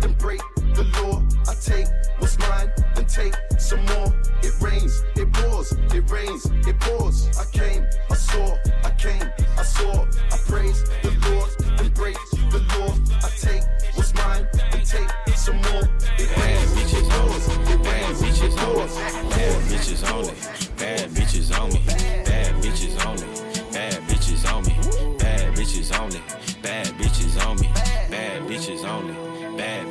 then break the law. I take what's mine, then take some more. It rains, it pours, it rains, it pours. I came, I saw, I came, I saw, I praise the Lord, then break the law. I take what's mine, then take some more. It rains, it pours, it rains, it pours. Bad bitches only. Bad bitches on me. Bad bitches only. Bad bitches on me. Bad bitches only. Bad bitches on me. Bad bitches only. Bad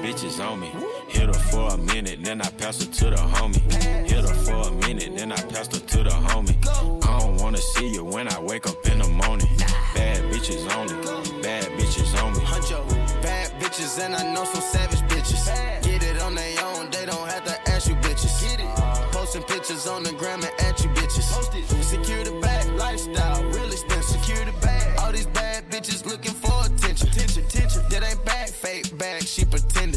bitches on me. Hit her for a minute, then I pass her to the homie. Hit her for a minute, then I pass her to the homie. I don't wanna see you when I wake up in the morning. Bad bitches only. Bad bitches on me. Huncho, bad bitches, and I know some savage bitches. Get it on their own, they don't have to ask you bitches. Get it. Posting pictures on the gram and at you bitches. Secure the bag, lifestyle, real expensive. Secure the bag. All these bad bitches looking for attention. Attention, attention. That ain't bad, fake bag, she pretended.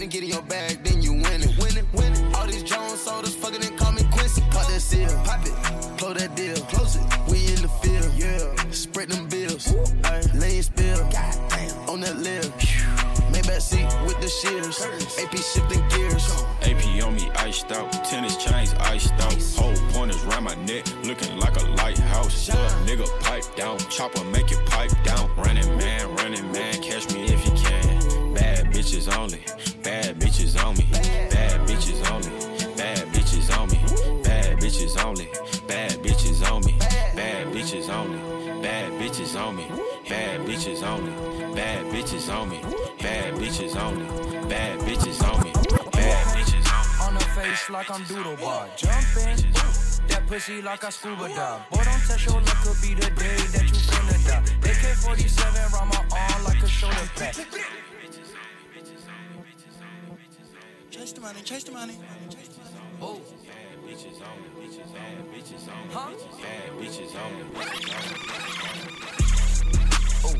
That ain't bad. If you pay to get in your bag, then you win it. Win it, win it. All these Jones sodas fucking and call me Quincy. Pop that seal, pop it, close that deal, close it. We in the field, yeah. Spread them bills, Ay, lay spill, on that lip. Maybach seat with the shears, AP shifting gears. AP on me iced out, tennis chains iced out. Whole pointers round my neck, looking like a lighthouse. Little nigga pipe down, chopper make it pipe down. Running man, running man, catch me if you can. Bad bitches only, bad bitches on me. Bad bitches only, bad bitches on me. Bad bitches only, bad bitches on me. Bad bitches only, bad bitches on me. Bad bitches only, bad bitches on me. Bad bitches only, bad bitches on me. Bad bitches on me. on her face like I'm doodle bar. Jumping, that pussy like I scuba dive. Boy, don't touch your luck, could be the day that you finna die. AK 47 round my arm like a shoulder pad. Chase the money, chase the money. Oh. Huh? Oh,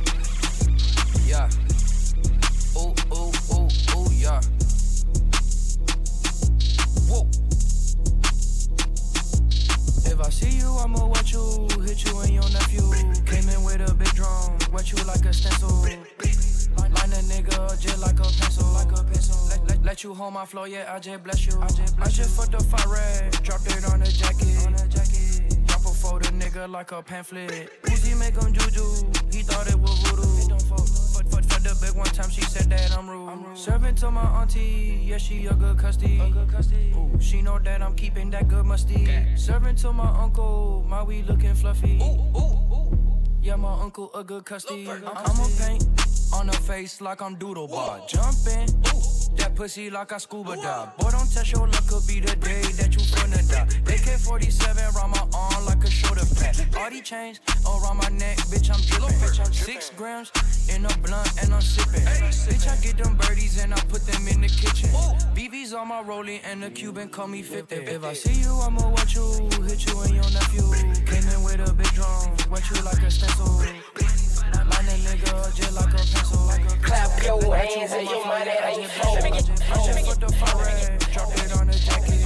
yeah. Oh, oh, oh, oh, yeah. Whoa. If I see you, I'ma wet you, hit you and your nephew. Came in with a big drum, wet you like a stencil. Line a nigga just like a pencil, like a pencil. Let, let, let you hold my floor, yeah, I just bless you. I just, bless I just fucked the fire red, dropped it on the jacket. On the jacket. Drop a photo, nigga, like a pamphlet. Uzi make him juju, he thought it was voodoo. Fuck, fuck, fuck the big one time, she said that I'm rude. I'm rude. Serving to my auntie, yeah, she a good custody. A good custody. Ooh, she know that I'm keeping that good musty. Okay. Serving to my uncle, my weed looking fluffy. Ooh, ooh, ooh. Yeah, my uncle a good custody. I'm a paint on her face like I'm doodle bar. Jumping. That pussy like I scuba dive. Boy, don't test your luck, could be the day that you finna die. AK 47 around my arm like a shoulder pad. All these chains around my neck, bitch, I'm drippin'. Six grams in a blunt and I'm sippin'. Bitch, I get them birdies and I put them in the kitchen. BB's on my rolling and the Cuban call me 50. If I see you, I'ma watch you, hit you and your nephew. Came in with a big drum, wet you like a like a Clap your hands and your money ain't full. Drop it on the jacket.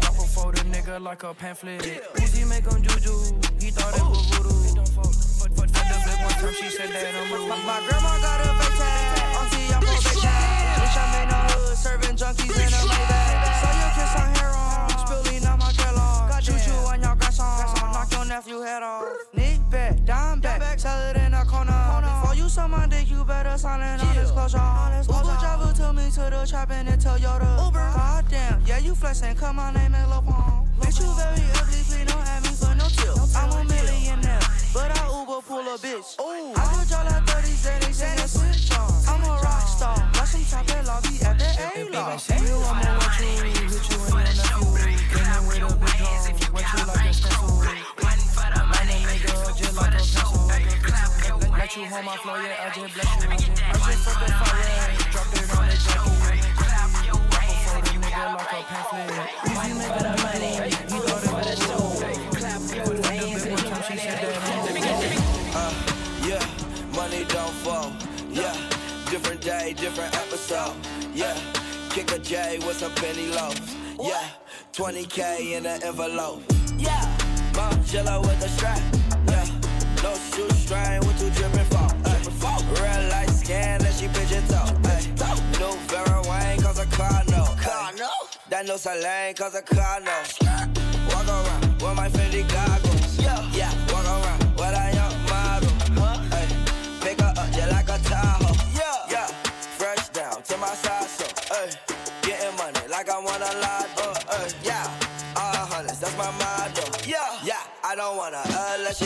Drop a nigga like a pamphlet. Uzi make juju, he thought it was voodoo. Fuck, the flip one time, she said that I'm rude. My grandma got a fake tag, auntie, I'm a big tag. Bitch, I'm in the hood, serving junkies in a Maybach. So you kiss on hair on, spilling on my Kellogg. Choo choo on your grass on, knock your head off. Nick back, down back, sell it in a corner. Before you suck my dick, you better sign it on disclosure. Uber driver took me to the trap in a Toyota. Uber, goddamn, yeah you flexing, come my name is Lil Pump. Bitch, you very ugly, please don't have me for no tip. I'm a millionaire, but I Uber pull a bitch. Ooh. I could draw like 30 Zeddies and a switch on. I'm a rock star, got some top and lobby at the A-Log. If I see you, I'ma watch you, hit you and your nephew. Came in with a big drum, wet you like a stencil. Money nigga, just like a pencil. Let you hold my flow, yeah, I just bless you. I just fucked the fire, dropped it on the jacket. Drop a photo, nigga, like a pamphlet. Easy nigga, the money, he thought it was so. Clap your hands and your she said that Uh, yeah, money don't fall. Yeah, different day, different episode. Yeah, kick a J with some penny loaves. Yeah, 20k in an envelope. Yeah, Margiela with the strap. No shoestring with two dripping fall. Real light scan and she pigeon toe. New Vera Wang cause a car no. That no Salane cause a car no. Walk around with my Fendi goggles. Yeah, yeah. Walk around with a young model. Ay, pick her up just like a Tahoe. Yeah, yeah. Fresh down to my side so. Ay, getting money like I want a lot. Uh, ay, yeah. All hundreds, that's my motto. Yeah, yeah. I don't wanna uh, let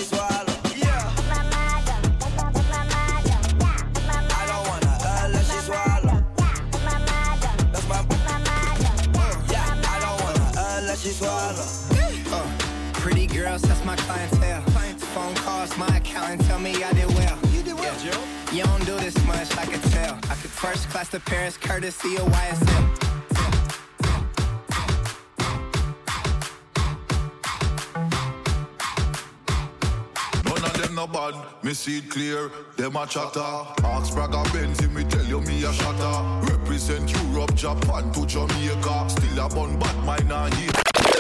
calls, my accountant tell me I did well. You did well, Joe. You don't do this much, I could tell. I could first class to Paris, courtesy of YSL. None of them no bad, me see it clear. Them a chatter. Ask Braga Benz, me tell you me a shatter. Represent Europe, Japan to Jamaica. Still a bun bad, mine and here.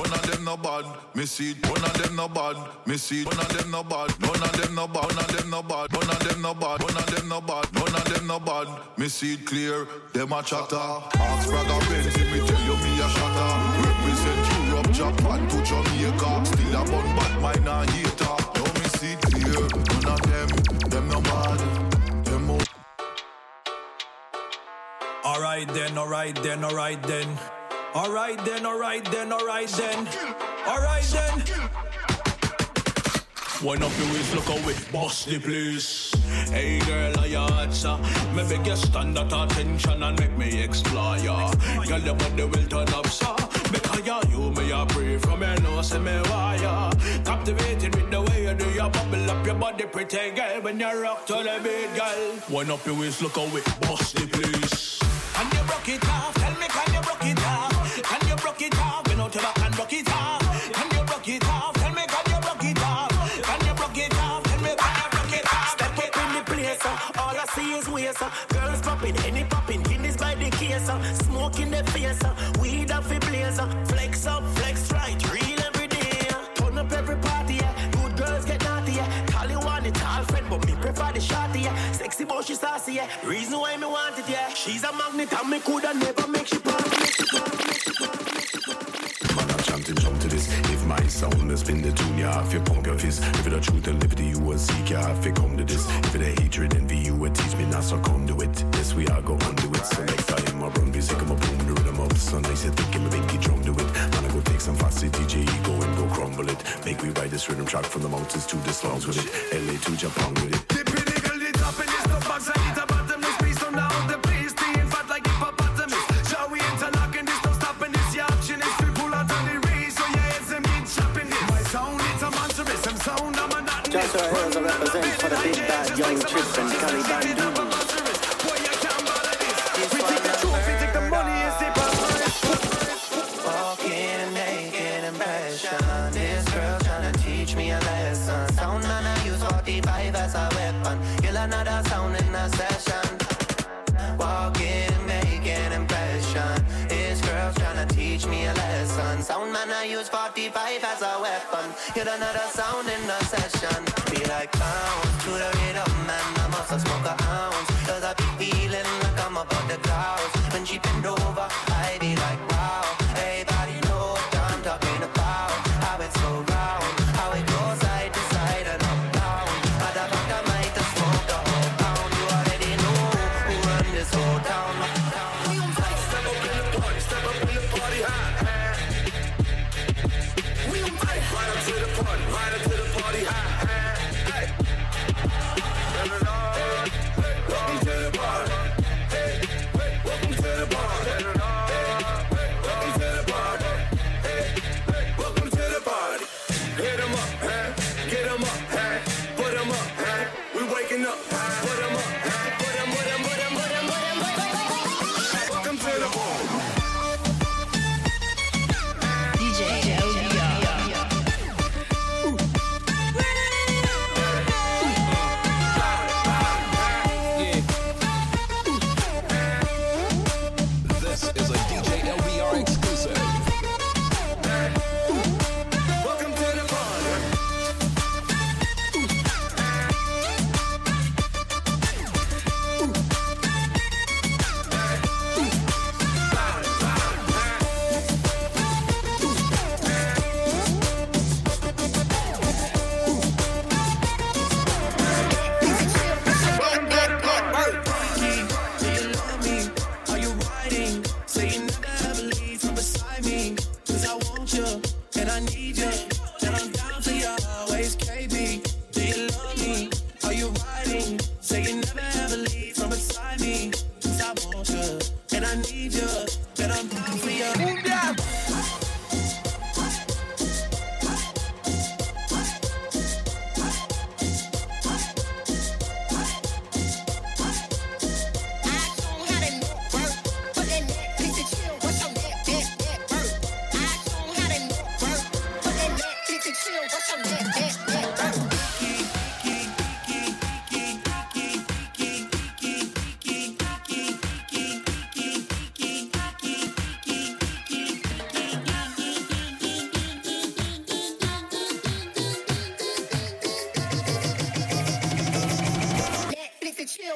One of them no bad, me see it. One of them no bad, me see it. One of them no bad, none of them no bad, one of them no bad, one of them no bad, one of them no bad, none of them no bad. Me see clear, them a chatter. Ask Braga Benz, me tell you me a shatter. Represent Europe, Japan to Jamaica. Still a bun bad, mine and hater. Now me see clear, none of them, them no bad. Them mo- Alright then, alright then, alright then. Alright then, alright then, alright then. Alright then. Wind up your waist, look away, bust the place. Hey girl, are you hot? Me beg you stand at attention and make me explore ya. Girl, your body will turn up, sir. Because ya, you me a pray from your nose, say me wire. Captivated with the way you do your bubble up your body, pretty girl. When you rock to the beat, girl. Wind up your waist, look away, bust the place. Can you broke it off? Tell me, We face. Uh, weed off the blazer. Uh, flex up, flex right, real every day. Uh. Turn up every party, yeah. Good girls get naughty, yeah. Call you one, it's all friend, but me prefer the shorty, yeah. Sexy, but she saucy, yeah. Reason why me want it, yeah. She's a magnet and me coulda never make she pop. sound that's been the tune, yeah. If you punk if it the truth and liberty you will seek, yeah. If you come to this, if it the hatred, envy, you will teach me not come to it. Yes, we are go undo it. So next time I run music, I'm a boom the rhythm of the sun. They say think I'm a binky drum to it. Man, I go take some fancy DJ ego and go crumble it. Make me ride this rhythm track from the mountains to the slums with it. LA to Japan with it. Dip it, niggle it up in this stuff, bags, I young tricks and Taliban do. We take the truth, we take the money. This girl trying teach me a lesson. Sound and I use 45 as a weapon. Kill another sound in a session. Walking naked in passion. This girl trying teach me a lesson. Sound I use 45 as a weapon. Kill another sound in a session. Be like.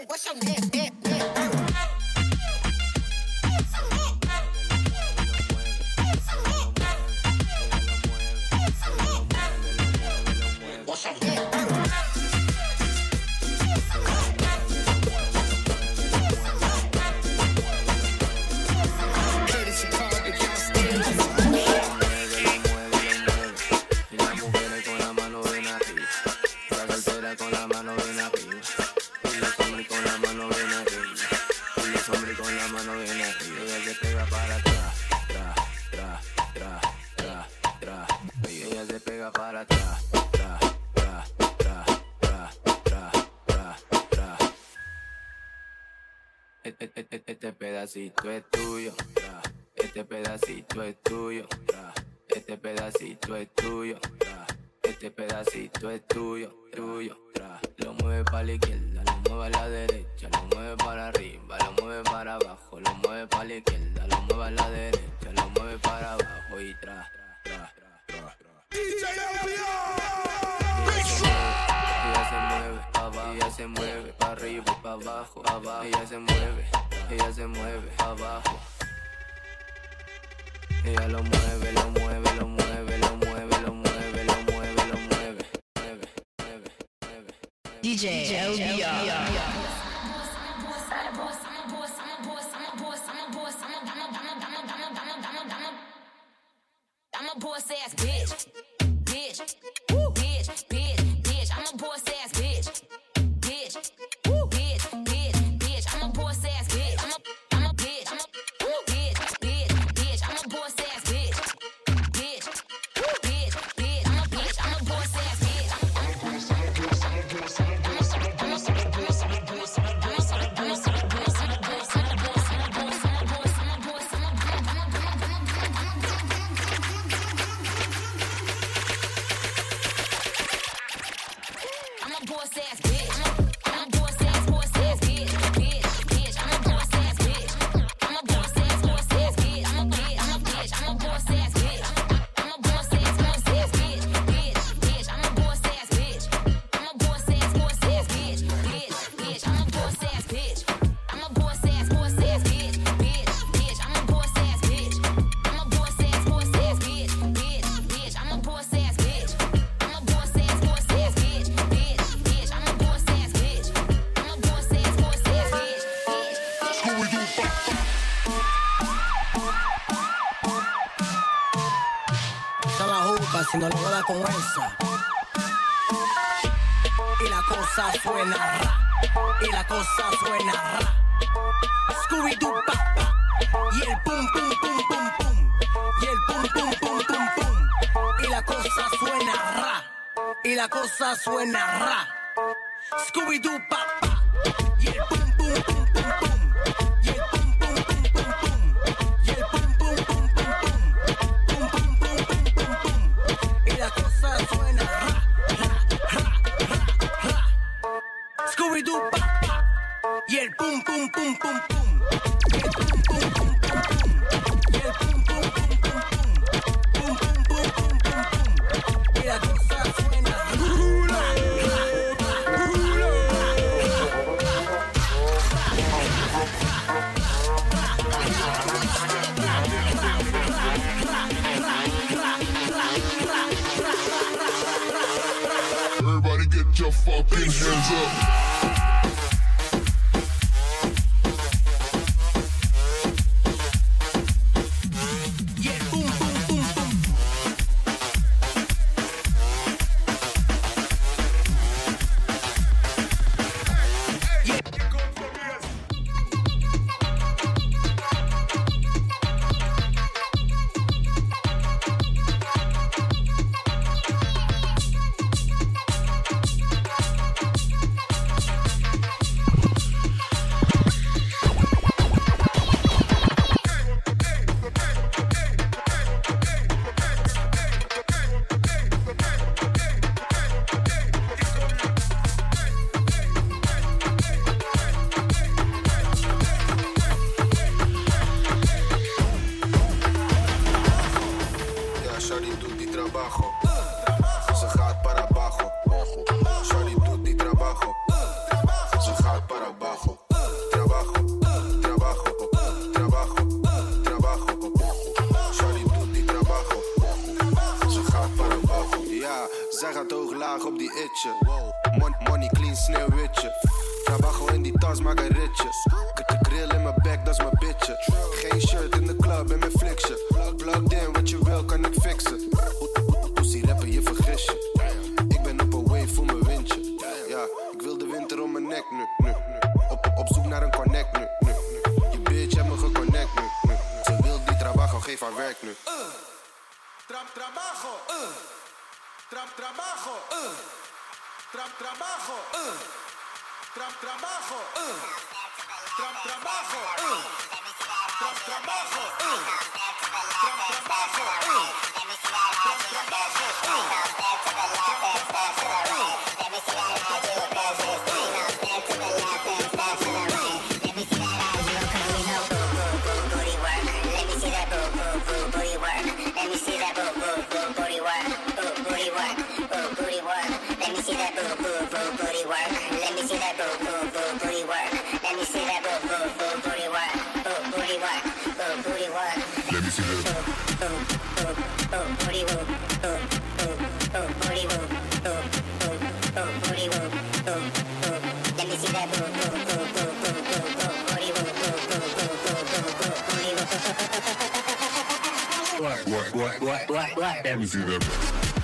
what's your name? Este pedacito es tuyo. Este pedacito es tuyo. DJ, DJ LBR. LBR. suena ra, y la cosa suena ra. Scooby Doo pa, pa y el pum pum pum pum pum y el pum pum pum pum pum y la cosa suena ra y la cosa suena ra. Scooby Doo pa, zij gaat hoog laag op die itje. Wow. Mon money clean, sneeuwwitje. Trabajo in die tas, maak een ritje. De grill in mijn bek, dat is mijn bitje. Geen shirt in de club en mijn fliksje. Plugged in, wat je wil, kan ik fixen. Poesie reppen je vergis je. Ik ben op een wave voor mijn windje. Ja, ik wil de winter om mijn nek nu. nu. Op, op zoek naar een connect nu. nu. Je bitch heb me geconnect nu. nu. Ze wil die trabajo, geef haar werk nu. Uh, trabajo, uh. Trap trabajo. Uh. Trap trabajo. Uh. Trap trabajo. Uh. Trap trabajo. Trap trabajo. Trap trabajo. Trap trabajo. What, what, what, what, what? Let me see that.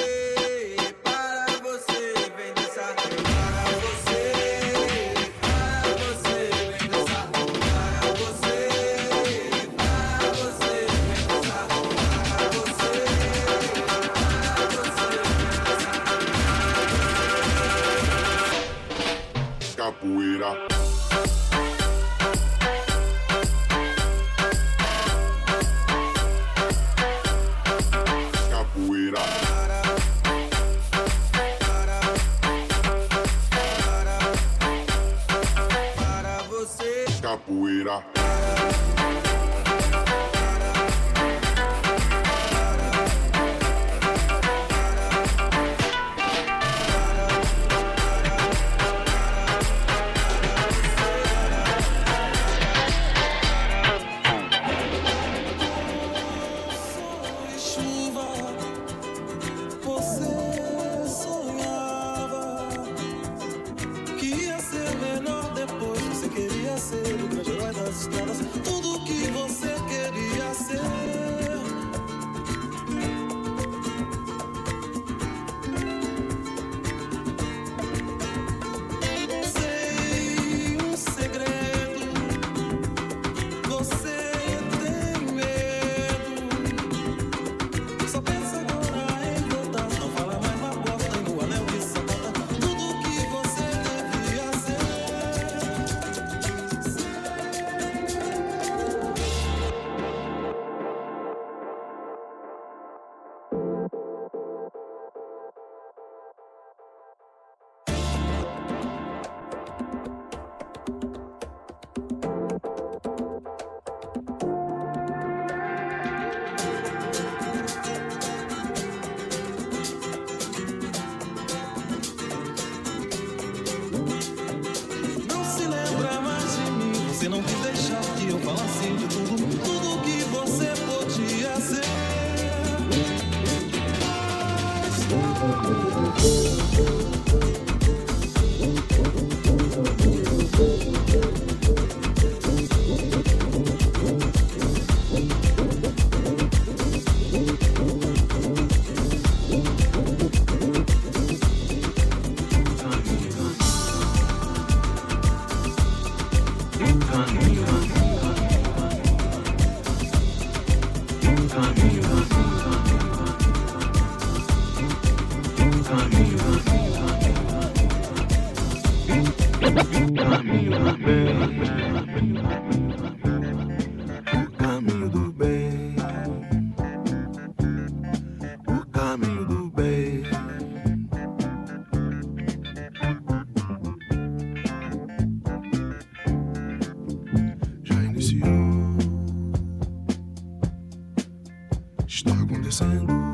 acontecendo.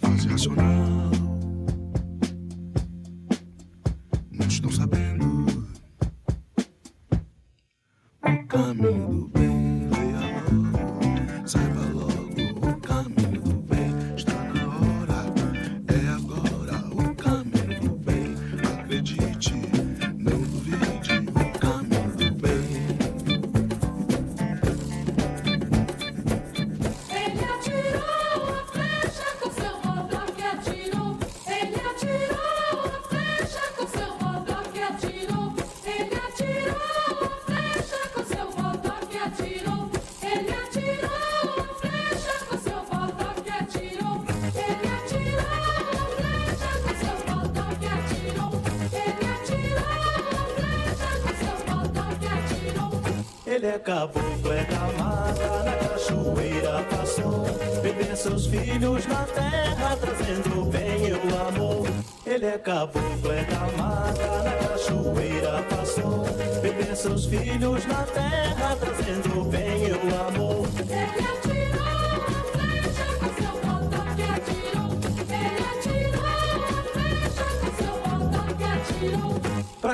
Fazer racional. caboclo é da mata, na cachoeira passou. Bebê seus filhos na terra, trazendo o bem e o amor. Ele é caboclo é da mata, na cachoeira passou. Bebê seus filhos na terra, trazendo o bem e o amor.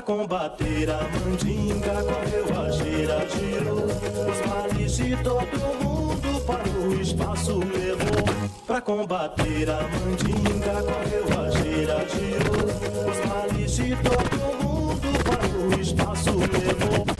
Para combater a mandinga correu a gira, girou Os males de todo mundo para o espaço levou Pra combater a mandinga correu a gira, girou Os males de todo mundo para o espaço levou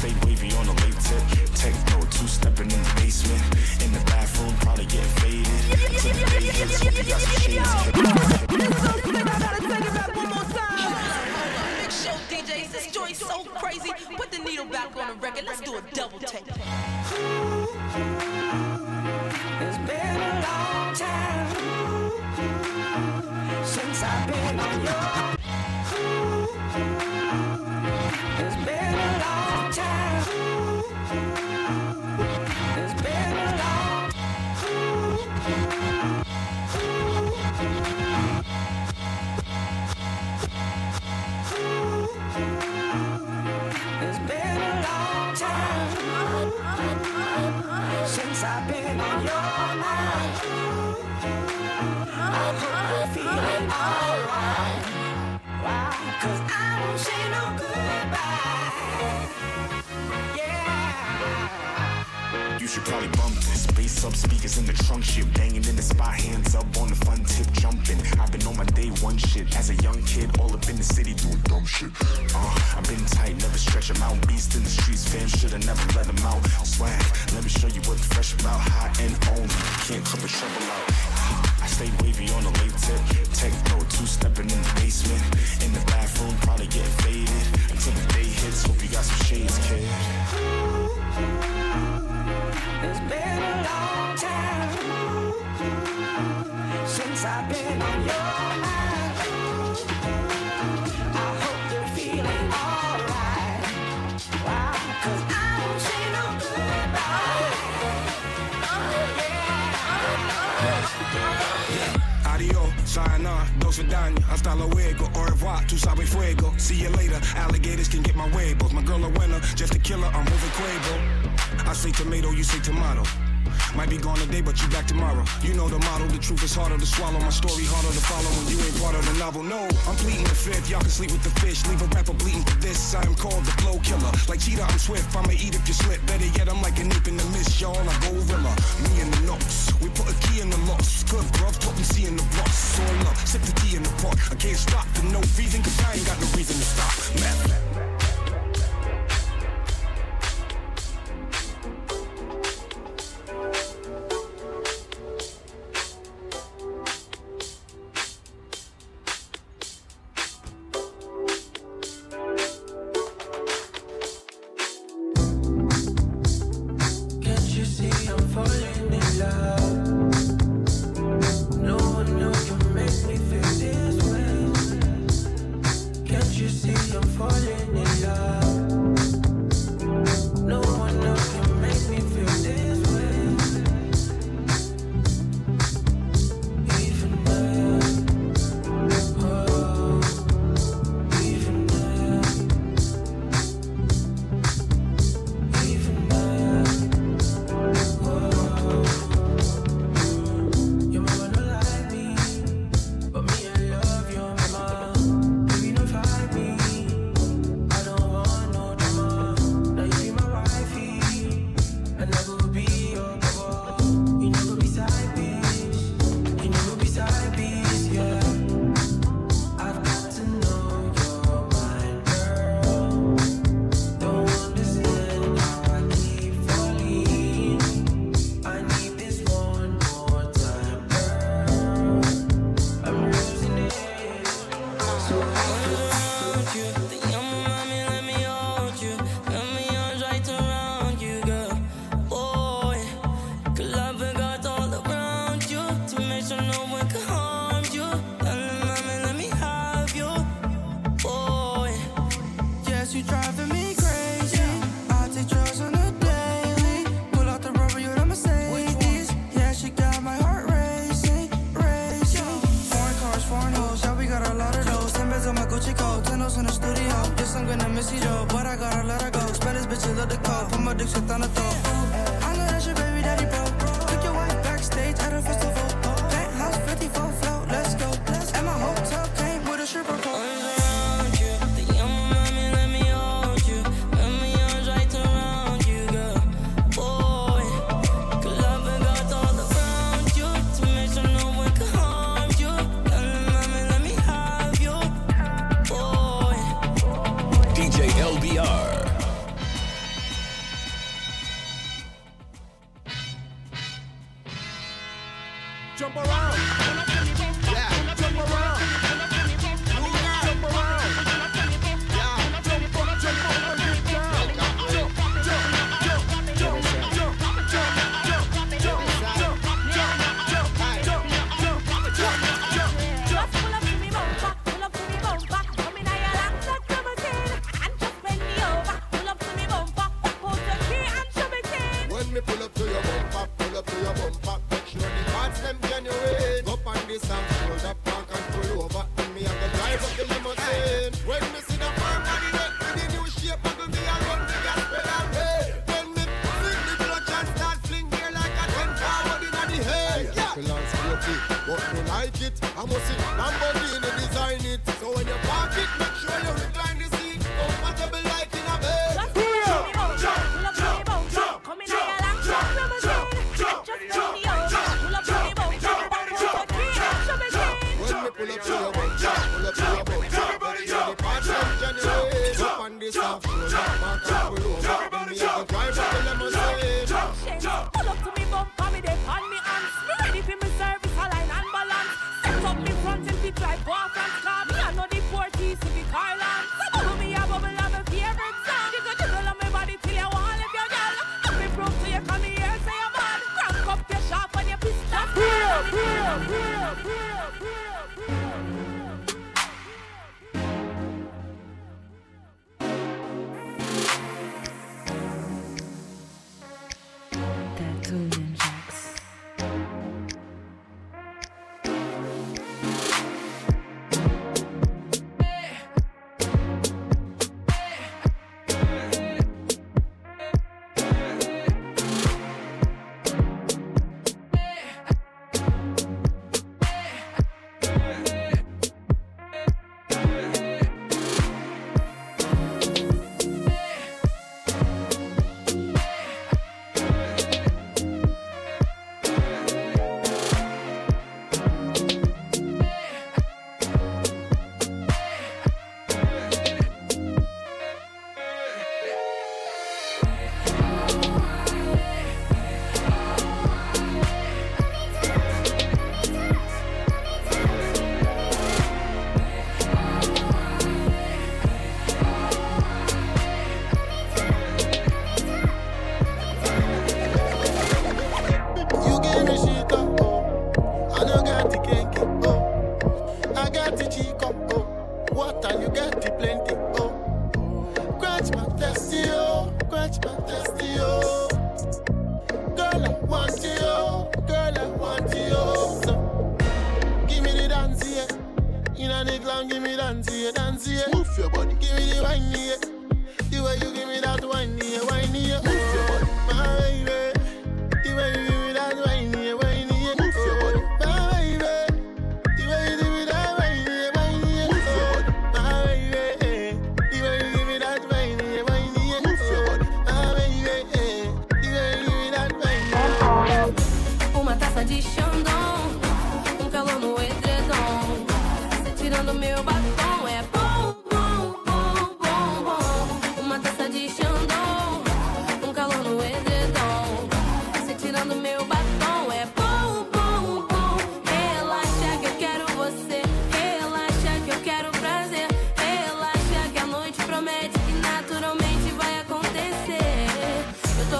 Stay wavy on a late tip. Techno, two stepping in the basement. In the bathroom, probably get faded. So I gotta one more time. Big show DJs, this joint's so crazy. Put the needle back on the record, let's do a double take. It's been a long time since I've been on your. Should probably bump this. Bass up, speakers in the trunk shit. Banging in the spot, hands up on the fun tip, jumping. I've been on my day one shit. As a young kid, all up in the city doing dumb shit. Uh, I've been tight, never stretch them out. Beast in the streets, fam, should've never let them out. Swag, let me show you what's fresh about. High end only, can't clip trouble out. I stay wavy on the late tip. Techno, two stepping in the basement. In the bathroom, vidania, hasta luego, au revoir, tu sabes fuego. See you later, alligators can get my way. Both my girl a winner, just a killer, I'm moving Quavo. I say tomato, you say tomato. Might be gone today, but you back tomorrow. You know the motto, the truth is harder to swallow. My story harder to follow when you ain't part of the novel. No, I'm pleading the fifth. Y'all can sleep with the fish. Leave a rapper bleeding for this. I am called the flow killer. Like cheetah, I'm swift. I'ma eat if you slip. Better yet, I'm like a nip in the mist, y'all. I gorilla. Me and the notes. We put a key in the locks. Good bruv, put me C in the box. In love, sip the tea in the pot. I can't stop for no reason, cause I ain't got no reason to stop. Man.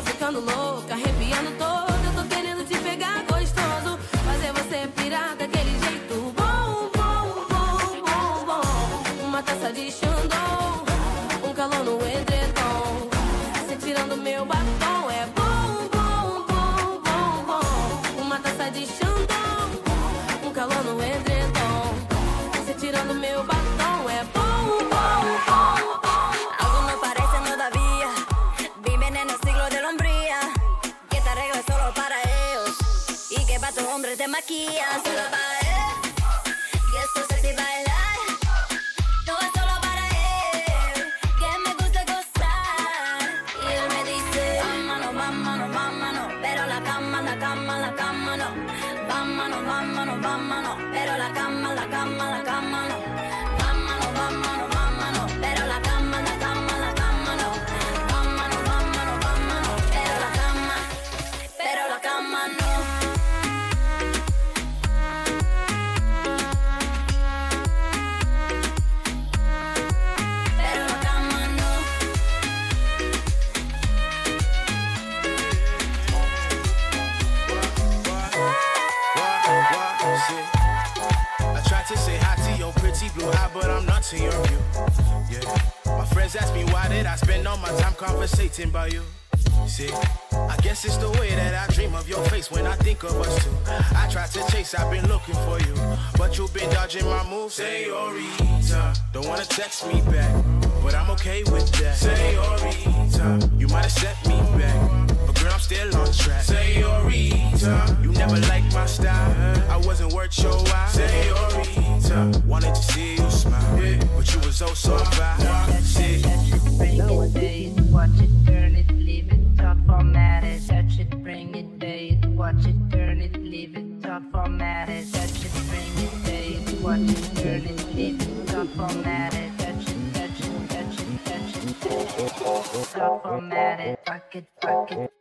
ficando louca, arrepiando todo. written by you. See, I guess it's the way that I dream of your face when I think of us two. I tried to chase, I've been looking for you, but you've been dodging my moves. Senorita, don't wanna text me back, but I'm okay with that. Senorita, you might have set me back, but girl I'm still on track. Senorita, you never liked my style, I wasn't worth your while. Senorita, wanted to see you smile, but you was oh so fine. could, I could.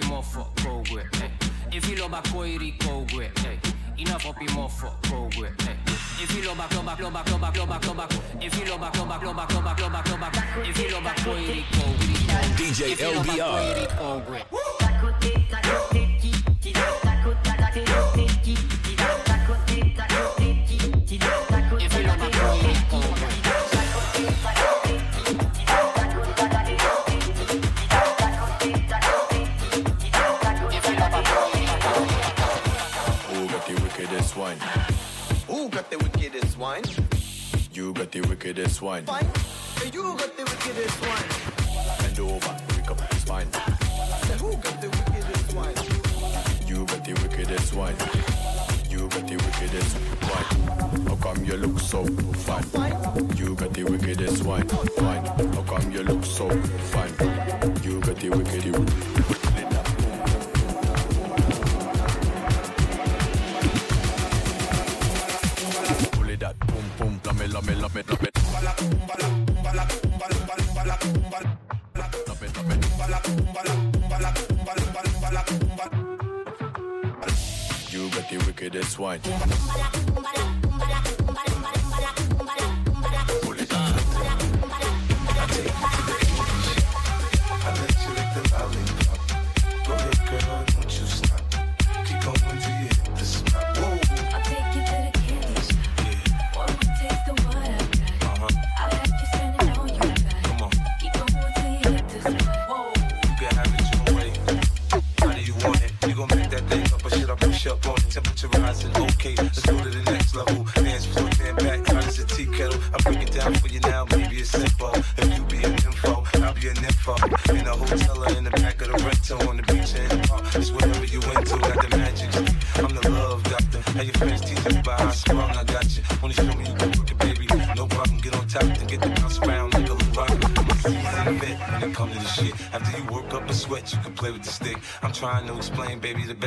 poppy mofo, go with. If you love a koiri, go. Enough poppy mofo, go with, eh. If you love a club, club, club, club, club, If you love a club, club, club, club, club, If you love a koiri, go DJ LBR. Takote, takote, ki, ki, takote, takote, ki, ki, takote, takote, ki, ki, takote. wine. You got the wickedest wine. Fine. You got the wickedest wine. Bend over, pick up his wine. Say, who got the wickedest wine? You got the wickedest wine. You got the wickedest wine. How come you look so fine? fine. You got the wickedest wine. Fine. How come you look so fine? You got the wickedest. love it, love it, love it. You got the wickedest wine.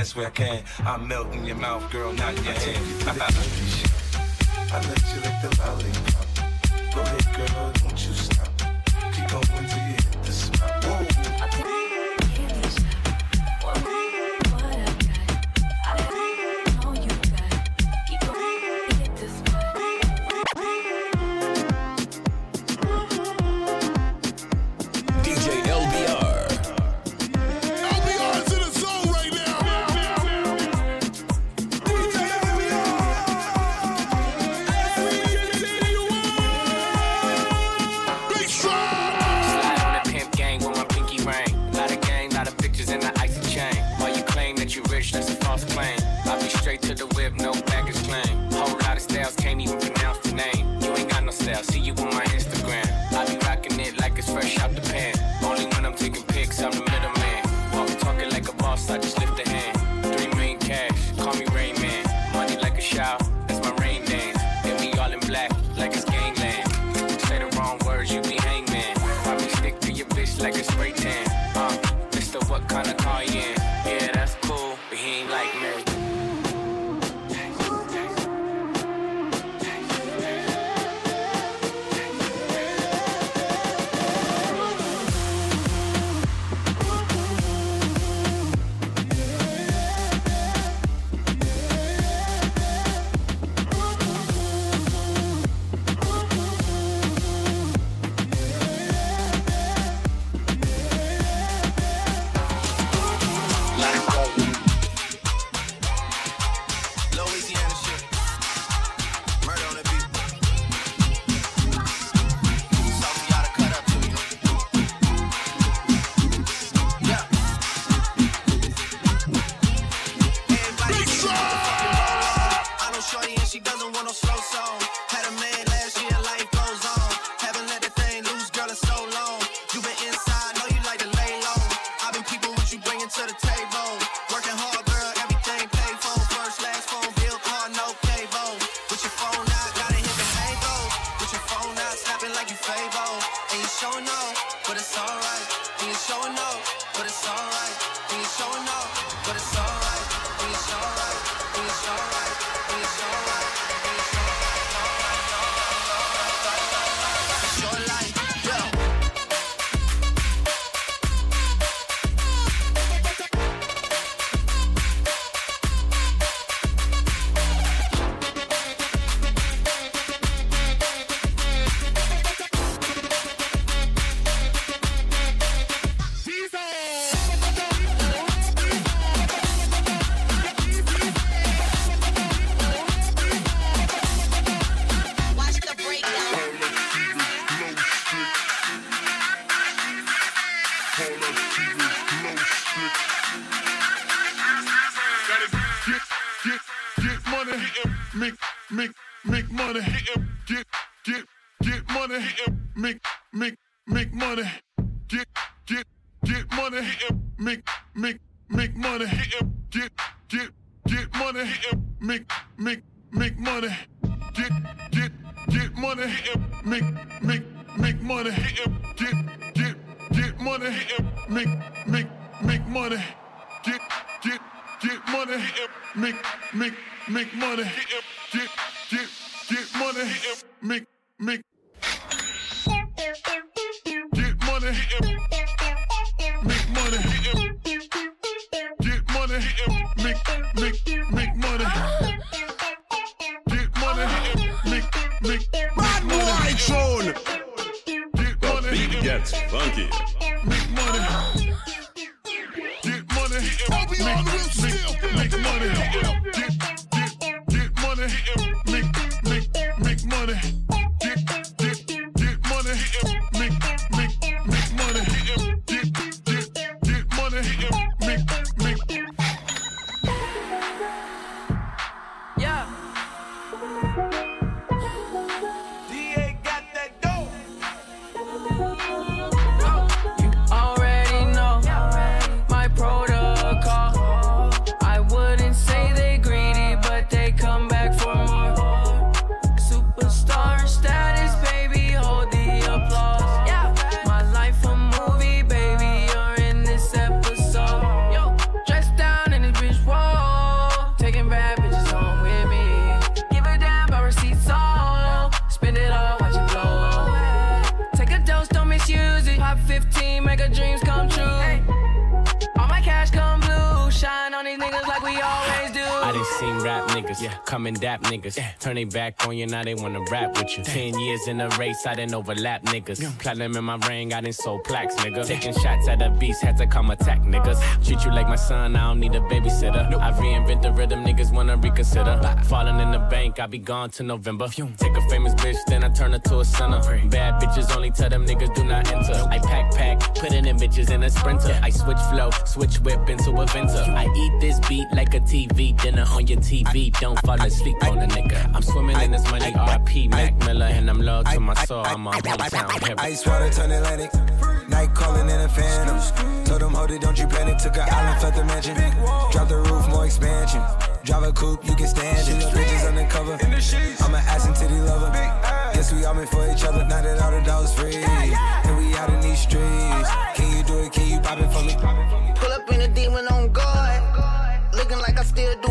best way I can. I'm melting your mouth, girl, not your hand. I let you lick the lollipop. Get, money. Make, make, make money niggas, yeah. come and dap niggas. Turn they back on you, now they wanna rap with you. Ten years in a race, I didn't overlap niggas. Platinum in my ring, I didn't sold plaques, nigga. Taking shots at the beast, had to come attack niggas. Treat you like my son, I don't need a babysitter. I reinvent the rhythm, niggas wanna reconsider. Falling in the bank, I be gone to November. Take a famous bitch, then I turn her to a sinner. Bad bitches only tell them niggas do not enter. I pack pack, putting in bitches in a sprinter. I switch flow, switch whip into a Venter. I eat this beat like a TV dinner on your TV. Don't fall asleep on a nigga. I'm swimming in this money, RP Mac Miller, and I'm loyal to my soul. I'm a hometown hero. Ice water turn Atlantic. Night calling in a phantom. Told them, hold it, don't you panic. Took an island, left the mansion. Drop the roof, more expansion. Drive a coupe, you can stand it. Bitches undercover. I'm an ass and titty lover. Guess we all meant for each other. Now that all the dogs free. And we out in these streets. Can you do it? Can you pop it for me? Pull up in a demon on guard. Looking like I still do fraud. Flying private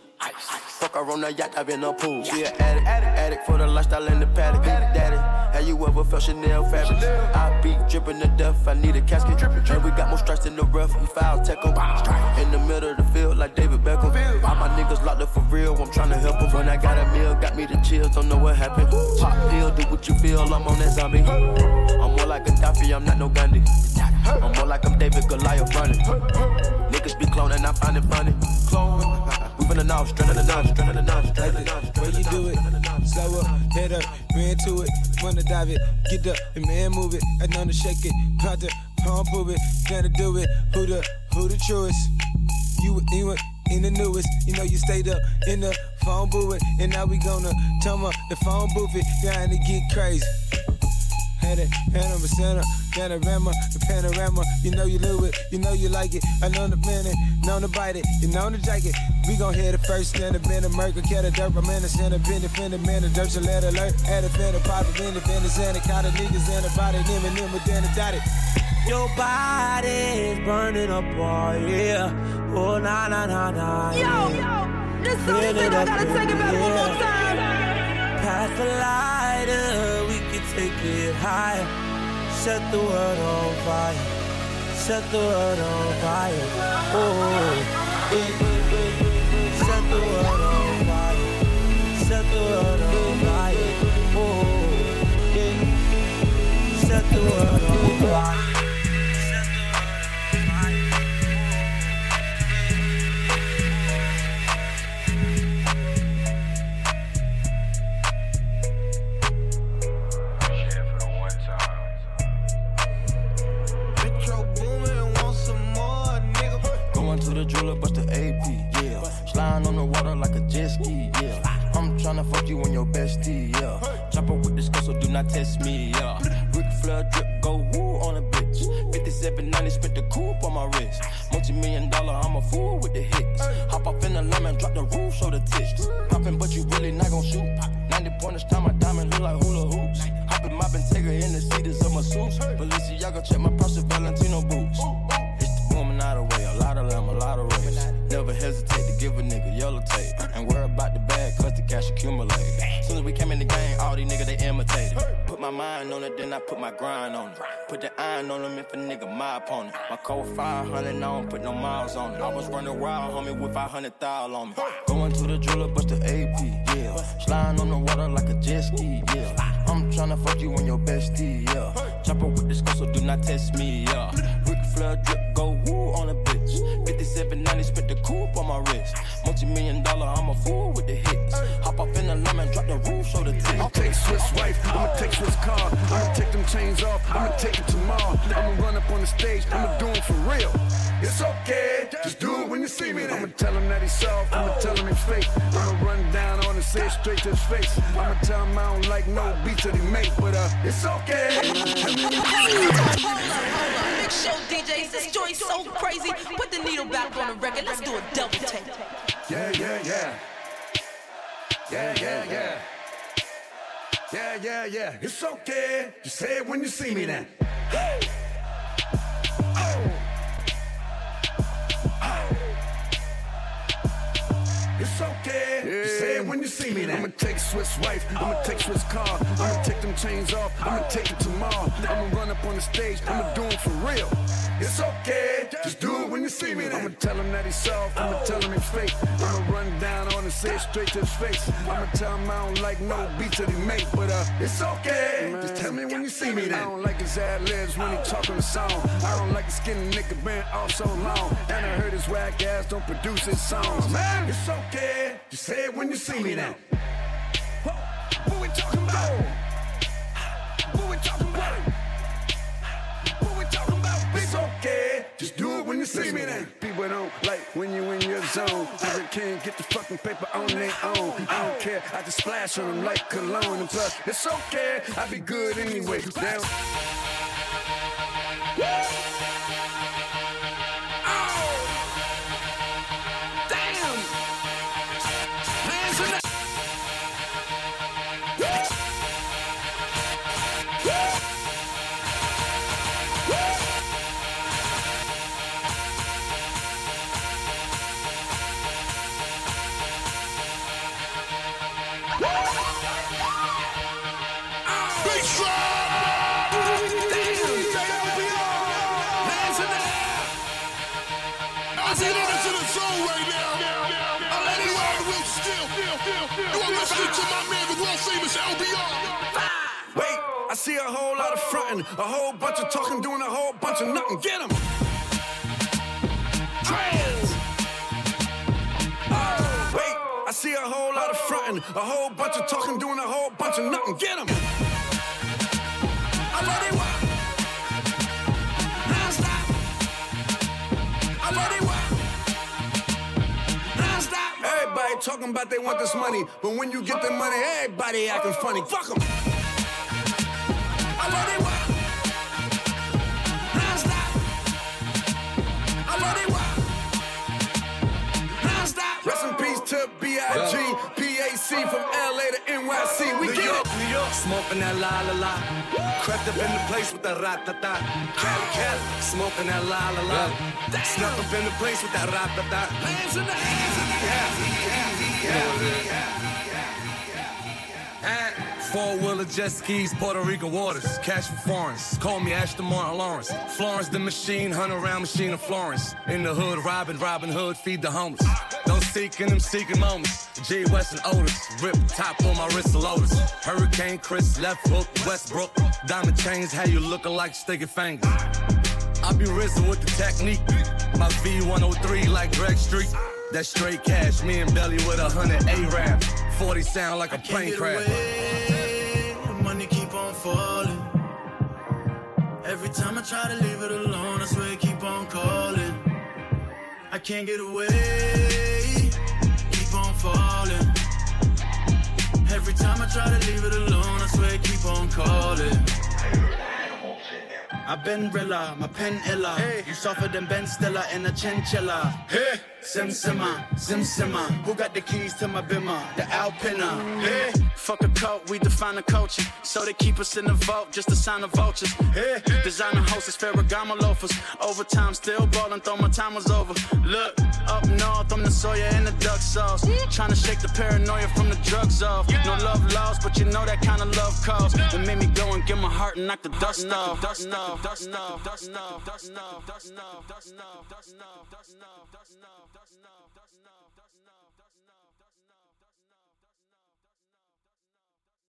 Fuck her on the yacht, I've been a pool. She an addict, addict, for the lifestyle in the paddock. Daddy, have you ever felt Chanel fabric? I be dripping to death, I need a casket. And we got more strikes in the rough, we foul tech. In the middle of the field, like David Beckham. All my niggas locked up for real, I'm tryna help 'em. When I got a meal, got me the chills, don't know what happened. Pop pill, do what you feel, I'm on that zombie. I'm more like Gaddafi, I'm not no Gandhi. I'm more like I'm David Goliath running. Niggas be cloning, I find it funny. Clone. We finna know, to to nose, straight to the nose. Where you do it, slow up, head up, man to it, wanna dive it, get up, and man move it, I know to shake it, got the palm prove it, gotta do it, who the, who the truest, you, you in the newest, you know you stayed up in the phone booth, and now we gonna turn up the phone booth. It, down to get crazy. Had it, Panama Center, panorama, the panorama. You know you love it, you know you like it. I know the minute, know to bite it, you know the jacket. We gon' hear the first stand up in America, cat a dirt, I'm in the center, been defended, man, the dirt's a letter alert. Had a fan of pop, been defended, Santa, caught the niggas in the body, them and them, but then it dotted. Your body's burning up, oh yeah. Oh na na na na. Yo, yeah. this song Fill is it I gotta take it back one more time. Pass the lighter, we can take it higher. Set the world on fire. Set the world on fire. Oh, set the world on fire. Set the world on fire. Oh. Set the world to the jeweler, bust the AP, yeah. Sliding on the water like a jet ski, yeah. I'm tryna fuck you on your bestie, yeah. Chopper with this girl, so do not test me, yeah. Ric Flair drip, go woo on a bitch. 5790, spent the coupe on my wrist. Multi million dollar, I'm a fool with the hits. Hop off in the lemon, drop the roof, show the tits. Poppin', but you really not gon' shoot. 90 pointers, time my diamond look like hula hoops. Hoppin' my Bentayga in the seats of my suits. Balenciaga, check my price of Valentino boots. Never hesitate to give a nigga yellow tape. And worry about the bag, cause the cash accumulate. Soon as we came in the game, all these niggas they imitated. Put my mind on it, then I put my grind on it. Put the iron on them if a nigga my opponent. My code 500, I don't put no miles on it. I was running wild, homie, with 500 thou on me. Going to the jeweler, bust the AP, yeah. Sliding on the water like a jet ski, yeah. I'm tryna fuck you on your bestie, yeah. Chopper with this girl, so do not test me, yeah. Ric Flair drip, go woo on a bitch. 5790, spent the coupe on my wrist. Multi million dollar, I'm a fool with the hits. Hop off in the lemon, drop the roof, show the tits. I'll take Swizz wife, I'ma take Swizz car. I'ma take them chains off, I'ma take it tomorrow. I'ma run up on the stage, I'ma do it for real. It's okay, just do it when you see me. I'ma tell him that he's soft, I'ma tell him he's fake. I'ma run down on and say it straight to his face. I'ma tell him I don't like no beats that he make, but uh, it's okay. Big show DJs, this joint's so crazy. Put the needle back on the record. Let's do a double take. Yeah, yeah, yeah. Yeah, yeah, yeah. Yeah, yeah, yeah. It's okay. Just say it when you see me then. It's okay. Just say it when you see me then. I'ma take Swizz wife. I'ma take Swizz car. I'ma take them chains off. I'ma take it tomorrow. I'ma run up on the stage. I'ma do it for real. It's okay. Just do it when you see me then. I'ma tell him that he's soft. I'ma tell him he's fake. I'ma run down on and say it straight to his face. I'ma tell him I don't like no beats that he make, but uh, it's okay. Just tell me when you see me then. I don't like his ad libs when he talking the song. I don't like his skinny nigga been off so long. And I heard his whack ass don't produce his songs. Man, it's okay. Just say it when you see me then. What we talking about? What we talking about? What we talking about? It's okay. Just do it when you see me then. people don't like when you in your zone. They can't get the fucking paper on their own. I don't care, I just splash on them like cologne. And plus, it's okay, I be good anyway. Down. Damn! See a whole lot of frontin', a whole bunch of talking, doing a whole bunch of nothing. Get 'em! Trans! Oh, wait, I see a whole lot of frontin', a whole bunch of talking, doing a whole bunch of nothing. Get 'em! I let it. Everybody talking about they want this money, but when you get the money, everybody acting funny. Fuck 'em. From LA to NYC. We New get York. New York, smoking that la la la. Crept up in the place with that rat ta ta. Cali, Cali, smoking that la la la. Snuck up in the place with that rat ta ta. hands in the Four wheeler jet skis, Puerto Rican waters, cash for foreigns. Call me Aston Martin Lawrence. Florence the machine, hunt around machine of Florence. In the hood, robbing, Robin Hood, feed the homeless. Don't seek in them seeking moments. G West and Otis, rip top on my wrist of Lotus. Hurricane Chris, left hook, Westbrook. Diamond chains, how you looking like sticky fingers. I be risen with the technique. My V103 like Greg Street. That straight cash, me and Belly with a hundred A-rap. 40 sound like a plane crash. Money keep on falling. Every time I try to leave it alone, I swear it keep on calling. I can't get away. Keep on falling. Every time I try to leave it alone, I swear it keep on calling. I've been rilla, my pen illa. You softer than Ben Stiller in a chinchilla. Hey, Sim Simmer, Sim Simmer. Who got the keys to my bimmer? The Alpina. Hey, fuck a coat, we define the culture. So they keep us in the vault, just to sign of vultures. Hey, designer hostess, Ferragamo loafers. Overtime, still ballin', thought my time was over. Look, up north, I'm the Sawyer in the duck sauce. to shake the paranoia from the drugs off. No love lost, but you know that kind of love calls. It made me go and get my heart and knock the dust off. Dust off, dust off, dust off, dust off, dust off, dust off, dust off, dust off, dust off, dust off.